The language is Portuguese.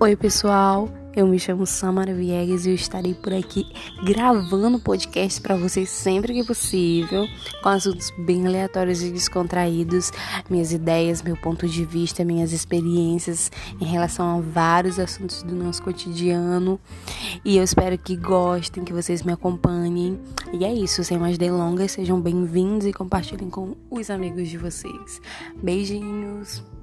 Oi, pessoal. Eu me chamo Samara Viegas e eu estarei por aqui gravando podcast para vocês sempre que possível, com assuntos bem aleatórios e descontraídos, minhas ideias, meu ponto de vista, minhas experiências em relação a vários assuntos do nosso cotidiano. E eu espero que gostem, que vocês me acompanhem. E é isso, sem mais delongas, sejam bem-vindos e compartilhem com os amigos de vocês. Beijinhos.